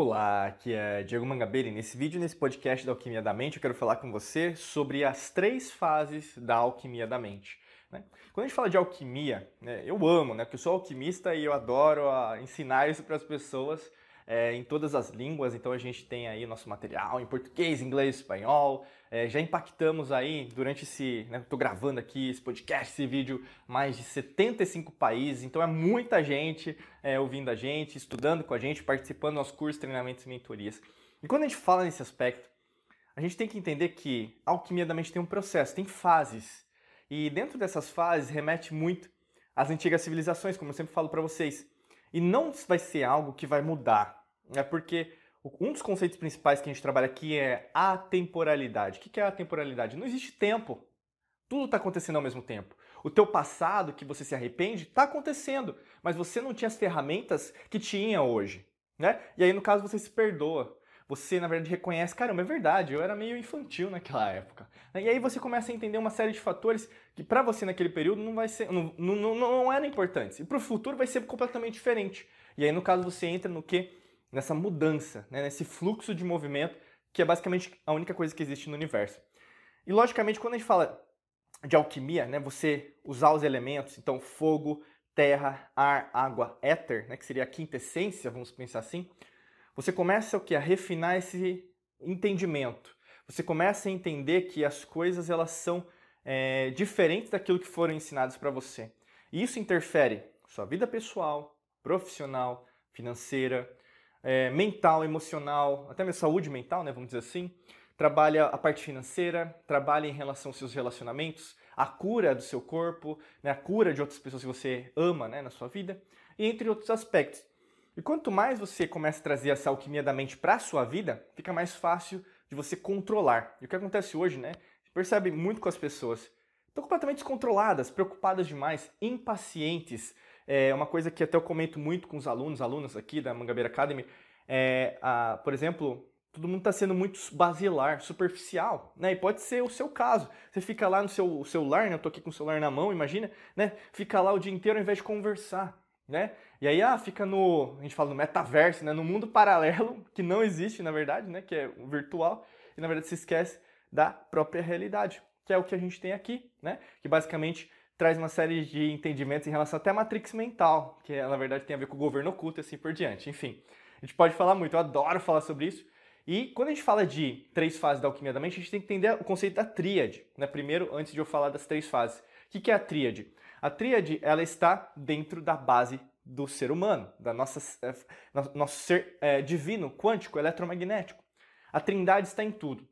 Olá, aqui é Diego Mangabeira e nesse vídeo, nesse podcast da Alquimia da Mente, eu quero falar com você sobre as três fases da alquimia da mente. Né? Quando a gente fala de alquimia, né, eu amo, né, porque eu sou alquimista e eu adoro ensinar isso para as pessoas, é, em todas as línguas, então a gente tem aí nosso material em português, inglês, espanhol. É, já impactamos aí durante esse. Né, gravando aqui esse podcast, esse vídeo, mais de 75 países, então é muita gente é, ouvindo a gente, estudando com a gente, participando dos nossos cursos, treinamentos e mentorias. E quando a gente fala nesse aspecto, a gente tem que entender que a alquimia da mente tem um processo, tem fases. E dentro dessas fases remete muito às antigas civilizações, como eu sempre falo para vocês. E não vai ser algo que vai mudar. É porque um dos conceitos principais que a gente trabalha aqui é a temporalidade. O que é a temporalidade? Não existe tempo. Tudo está acontecendo ao mesmo tempo. O teu passado, que você se arrepende, está acontecendo, mas você não tinha as ferramentas que tinha hoje, né? E aí, no caso, você se perdoa. Você, na verdade, reconhece, caramba, é verdade, eu era meio infantil naquela época. E aí você começa a entender uma série de fatores que para você naquele período não vai ser, não, não, não, não eram importantes. E para o futuro vai ser completamente diferente. E aí, no caso, você entra no que? Nessa mudança, né, nesse fluxo de movimento que é basicamente a única coisa que existe no universo. E logicamente, quando a gente fala de alquimia, né, você usar os elementos, então fogo, terra, ar, água, éter, né, que seria a quinta essência, vamos pensar assim, você começa o que a refinar esse entendimento. Você começa a entender que as coisas elas são é, diferentes daquilo que foram ensinadas para você. E isso interfere sua vida pessoal, profissional, financeira, é, mental, emocional, até mesmo saúde mental, né, vamos dizer assim. Trabalha a parte financeira, trabalha em relação aos seus relacionamentos, a cura do seu corpo, né, a cura de outras pessoas que você ama né, na sua vida, e entre outros aspectos. E quanto mais você começa a trazer essa alquimia da mente para a sua vida, fica mais fácil de você controlar. E o que acontece hoje, né? Percebe muito com as pessoas. Estão completamente descontroladas, preocupadas demais, impacientes, é uma coisa que até eu comento muito com os alunos, alunas aqui da Mangabeira Academy, é, a, por exemplo, todo mundo está sendo muito basilar, superficial, né? E pode ser o seu caso. Você fica lá no seu celular, né? Eu tô aqui com o celular na mão, imagina, né? Fica lá o dia inteiro ao invés de conversar, né? E aí, ah, fica no, a gente fala no metaverso, né? No mundo paralelo, que não existe, na verdade, né? Que é virtual, e na verdade se esquece da própria realidade, que é o que a gente tem aqui, né? Que basicamente traz uma série de entendimentos em relação até à matrix mental, que na verdade tem a ver com o governo oculto e assim por diante. Enfim, a gente pode falar muito, eu adoro falar sobre isso. E quando a gente fala de três fases da alquimia da mente, a gente tem que entender o conceito da tríade. Né? Primeiro, antes de eu falar das três fases. O que é a tríade? A tríade ela está dentro da base do ser humano, da nossa, é, nosso ser é, divino, quântico, eletromagnético. A trindade está em tudo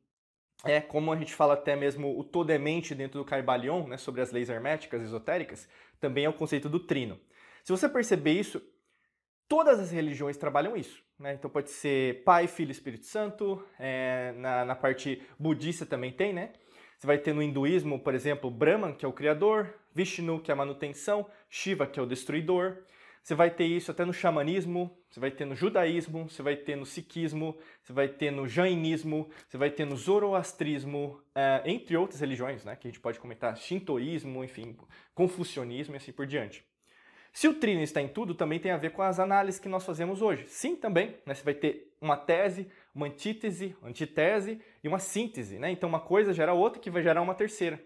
é como a gente fala até mesmo o todemente dentro do Caibalion, né, sobre as leis herméticas esotéricas, também é o conceito do trino. Se você perceber isso, todas as religiões trabalham isso. Né? Então pode ser Pai, Filho Espírito Santo, é, na, na parte budista também tem, né? Você vai ter no hinduísmo, por exemplo, Brahman, que é o criador, Vishnu, que é a manutenção, Shiva, que é o destruidor. Você vai ter isso até no xamanismo, você vai ter no judaísmo, você vai ter no sikhismo, você vai ter no jainismo, você vai ter no zoroastrismo, é, entre outras religiões, né, que a gente pode comentar, shintoísmo, enfim, confucionismo e assim por diante. Se o trino está em tudo, também tem a ver com as análises que nós fazemos hoje. Sim, também. Né, você vai ter uma tese, uma antítese, antitese e uma síntese. Né? Então, uma coisa gera outra que vai gerar uma terceira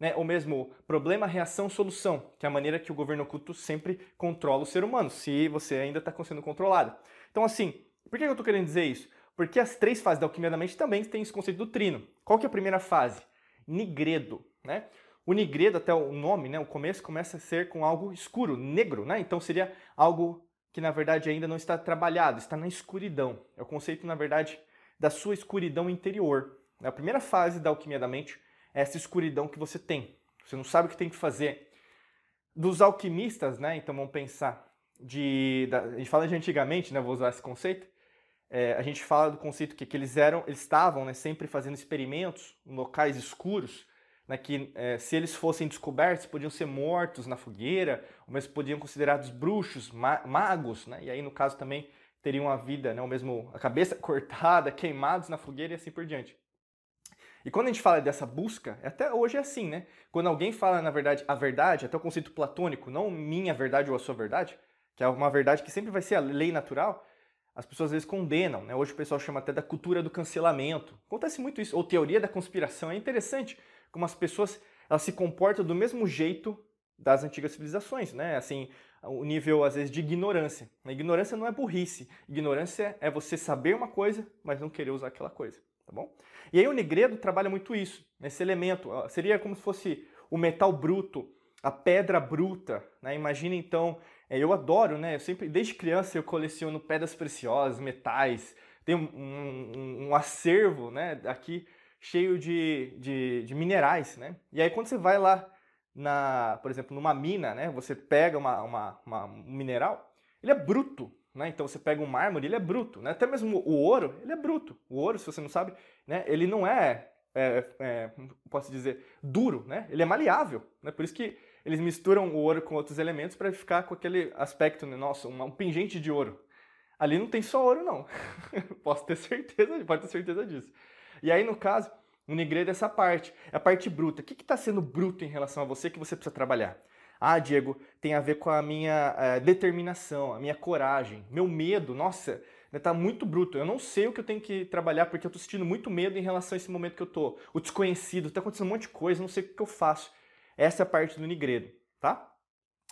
né, ou mesmo problema, reação, solução, que é a maneira que o governo oculto sempre controla o ser humano, se você ainda está sendo controlado. Então, assim, por que eu estou querendo dizer isso? Porque as três fases da alquimia da mente também têm esse conceito do trino. Qual que é a primeira fase? Nigredo, né? O nigredo, até o nome, né, o começo começa a ser com algo escuro, negro, né? Então seria algo que na verdade ainda não está trabalhado, está na escuridão. É o conceito, na verdade, da sua escuridão interior. A primeira fase da alquimia da mente essa escuridão que você tem. Você não sabe o que tem que fazer. Dos alquimistas, né? Então vamos pensar de, da, a gente fala de antigamente, né? Vou usar esse conceito. É, a gente fala do conceito que, que eles eram, eles estavam, né? Sempre fazendo experimentos em locais escuros, né? Que é, se eles fossem descobertos podiam ser mortos na fogueira, ou mesmo podiam considerados bruxos, ma magos, né? E aí no caso também teriam a vida, né? Ou mesmo a cabeça cortada, queimados na fogueira e assim por diante. E quando a gente fala dessa busca, até hoje é assim, né? Quando alguém fala, na verdade, a verdade, até o conceito platônico, não minha verdade ou a sua verdade, que é uma verdade que sempre vai ser a lei natural, as pessoas às vezes condenam, né? Hoje o pessoal chama até da cultura do cancelamento. Acontece muito isso, ou teoria da conspiração. É interessante como as pessoas elas se comportam do mesmo jeito das antigas civilizações, né? Assim, o nível às vezes de ignorância. A ignorância não é burrice. Ignorância é você saber uma coisa, mas não querer usar aquela coisa, tá bom? E aí o Negredo trabalha muito isso, esse elemento. Seria como se fosse o metal bruto, a pedra bruta, né? Imagina então, é, eu adoro, né? Eu sempre, desde criança eu coleciono pedras preciosas, metais, tem um, um, um acervo, né? Aqui cheio de, de, de, minerais, né? E aí quando você vai lá na, por exemplo, numa mina, né? Você pega uma, uma, uma, um mineral, ele é bruto, né? Então você pega um mármore, ele é bruto, né? Até mesmo o ouro, ele é bruto. O ouro, se você não sabe, né? Ele não é, é, é posso dizer, duro, né? Ele é maleável, né? Por isso que eles misturam o ouro com outros elementos para ficar com aquele aspecto, né? nossa, um pingente de ouro. Ali não tem só ouro, não. Posso ter certeza, pode ter certeza disso. E aí, no caso, o negredo é essa parte, é a parte bruta. O que está sendo bruto em relação a você que você precisa trabalhar? Ah, Diego, tem a ver com a minha é, determinação, a minha coragem, meu medo. Nossa, está muito bruto. Eu não sei o que eu tenho que trabalhar porque eu estou sentindo muito medo em relação a esse momento que eu estou. O desconhecido, está acontecendo um monte de coisa, não sei o que eu faço. Essa é a parte do negredo, tá?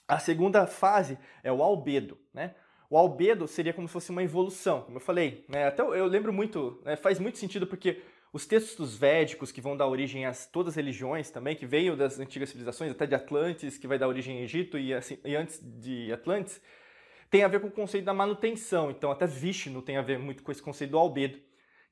A segunda fase é o albedo, né? O albedo seria como se fosse uma evolução, como eu falei. Né? Até eu, eu lembro muito, né? faz muito sentido porque os textos védicos que vão dar origem a todas as religiões também, que veio das antigas civilizações, até de Atlantis, que vai dar origem ao Egito e, assim, e antes de Atlantis, tem a ver com o conceito da manutenção. Então, até Vishnu tem a ver muito com esse conceito do albedo,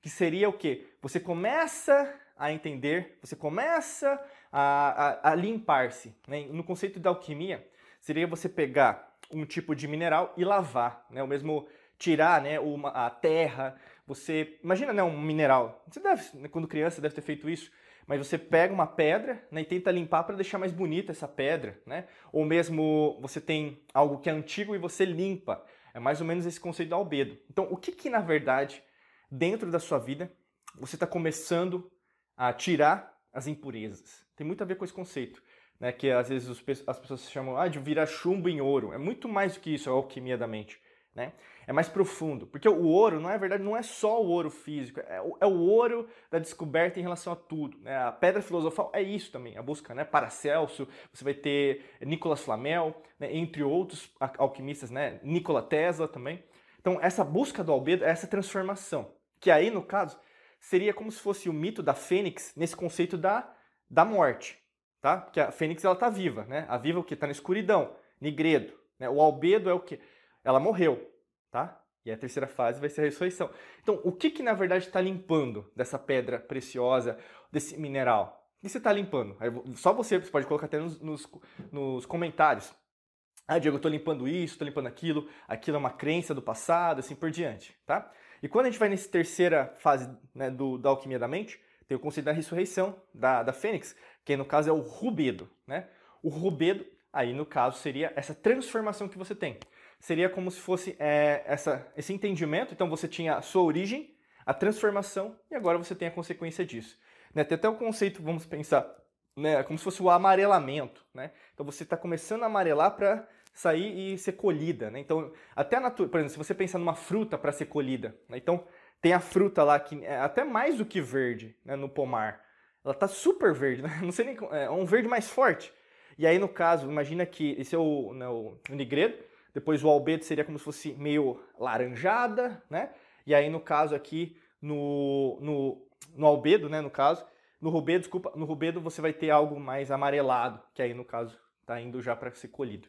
que seria o quê? Você começa a entender, você começa a, a, a limpar-se. Né? No conceito da alquimia, seria você pegar um tipo de mineral e lavar, né? o mesmo tirar né, uma, a terra, você. Imagina, né, um mineral. Você deve, quando criança, deve ter feito isso. Mas você pega uma pedra né, e tenta limpar para deixar mais bonita essa pedra, né? Ou mesmo você tem algo que é antigo e você limpa. É mais ou menos esse conceito do albedo. Então, o que que na verdade, dentro da sua vida, você está começando a tirar as impurezas? Tem muito a ver com esse conceito. Né, que às vezes as pessoas chamam ah, de virar chumbo em ouro. É muito mais do que isso, a alquimia da mente. Né? É mais profundo, porque o ouro, não é verdade, não é só o ouro físico, é o, é o ouro da descoberta em relação a tudo. Né? A pedra filosofal é isso também, a busca, né? Paracelso, você vai ter Nicolas Flamel, né? entre outros alquimistas, né? Nikola Tesla também. Então, essa busca do albedo é essa transformação, que aí, no caso, seria como se fosse o mito da fênix nesse conceito da, da morte, tá? Porque a fênix, ela tá viva, né? A viva é o que? Está na escuridão, nigredo. Né? O albedo é o que? Ela morreu, tá? E a terceira fase vai ser a ressurreição. Então, o que que na verdade está limpando dessa pedra preciosa, desse mineral? O que você está limpando? Só você, você pode colocar até nos, nos, nos comentários. Ah, Diego, eu estou limpando isso, estou limpando aquilo, aquilo é uma crença do passado, assim por diante, tá? E quando a gente vai nessa terceira fase né, do, da alquimia da mente, tem o conceito da ressurreição da, da fênix, que no caso é o rubedo, né? O rubedo, aí no caso, seria essa transformação que você tem seria como se fosse é, essa, esse entendimento. Então você tinha a sua origem, a transformação, e agora você tem a consequência disso. Né? Tem até o conceito, vamos pensar, né, como se fosse o amarelamento. Né? Então você está começando a amarelar para sair e ser colhida. Né? Então, até a natureza, por exemplo, se você pensar numa fruta para ser colhida, né? então tem a fruta lá que é até mais do que verde né, no pomar. Ela está super verde, né? não sei nem é um verde mais forte. E aí, no caso, imagina que esse é o, né, o, o nigredo, depois o albedo seria como se fosse meio laranjada, né? E aí no caso aqui, no, no, no albedo, né, no caso, no rubedo, desculpa, no rubedo você vai ter algo mais amarelado, que aí no caso está indo já para ser colhido.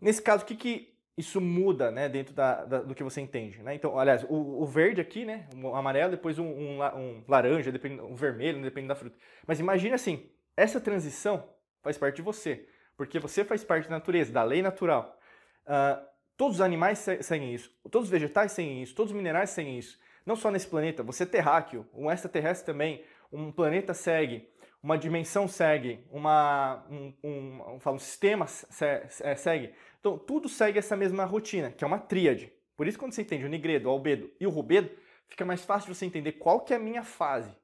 Nesse caso, o que, que isso muda, né, dentro da, da, do que você entende, né? Então, aliás, o, o verde aqui, né, amarelo, depois um, um, um laranja, depende, um vermelho, depende da fruta. Mas imagine assim, essa transição faz parte de você, porque você faz parte da natureza, da lei natural. Uh, todos os animais seguem isso, todos os vegetais seguem isso, todos os minerais seguem isso. Não só nesse planeta, você é terráqueo, um extraterrestre também, um planeta segue, uma dimensão segue, uma, um, um, um, um sistema é, segue. Então, tudo segue essa mesma rotina, que é uma tríade. Por isso, quando você entende o nigredo, o albedo e o rubedo, fica mais fácil você entender qual que é a minha fase.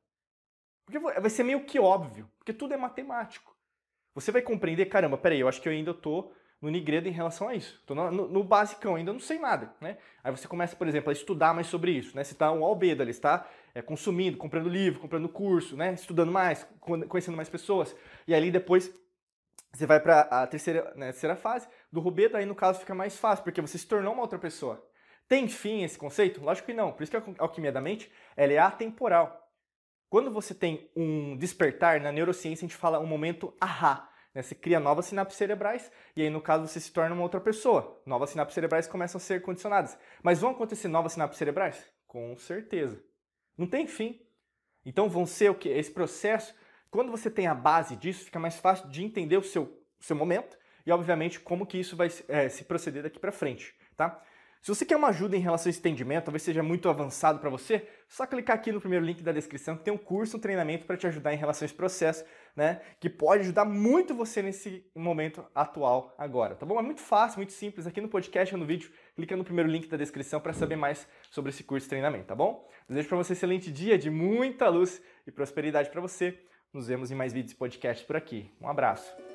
Porque vai ser meio que óbvio, porque tudo é matemático. Você vai compreender, caramba, peraí, eu acho que eu ainda estou no Nigredo em relação a isso. Estou no, no, basicão, ainda não sei nada, né? Aí você começa, por exemplo, a estudar mais sobre isso, né? Você está um albedo ali, está é, consumindo, comprando livro, comprando curso, né? Estudando mais, conhecendo mais pessoas. E ali depois você vai para a terceira, né, terceira fase do rubedo, aí no caso fica mais fácil, porque você se tornou uma outra pessoa. Tem fim esse conceito? Lógico que não. Por isso que a alquimia da mente ela é atemporal. Quando você tem um despertar, na neurociência a gente fala um momento ahá. Né? Você cria novas sinapses cerebrais e aí, no caso, você se torna uma outra pessoa. Novas sinapses cerebrais começam a ser condicionadas. Mas vão acontecer novas sinapses cerebrais? Com certeza. Não tem fim. Então vão ser o que? Esse processo, quando você tem a base disso, fica mais fácil de entender o seu, seu momento e, obviamente, como que isso vai é, se proceder daqui para frente, tá? Se você quer uma ajuda em relação a esse entendimento, talvez seja muito avançado para você, só clicar aqui no primeiro link da descrição que tem um curso, um treinamento para te ajudar em relação a esse processo, né? Que pode ajudar muito você nesse momento atual agora, tá bom? É muito fácil, muito simples. Aqui no podcast ou no vídeo, clica no primeiro link da descrição para saber mais sobre esse curso de treinamento, tá bom? Desejo para você um excelente dia de muita luz e prosperidade para você. Nos vemos em mais vídeos e podcasts por aqui. Um abraço.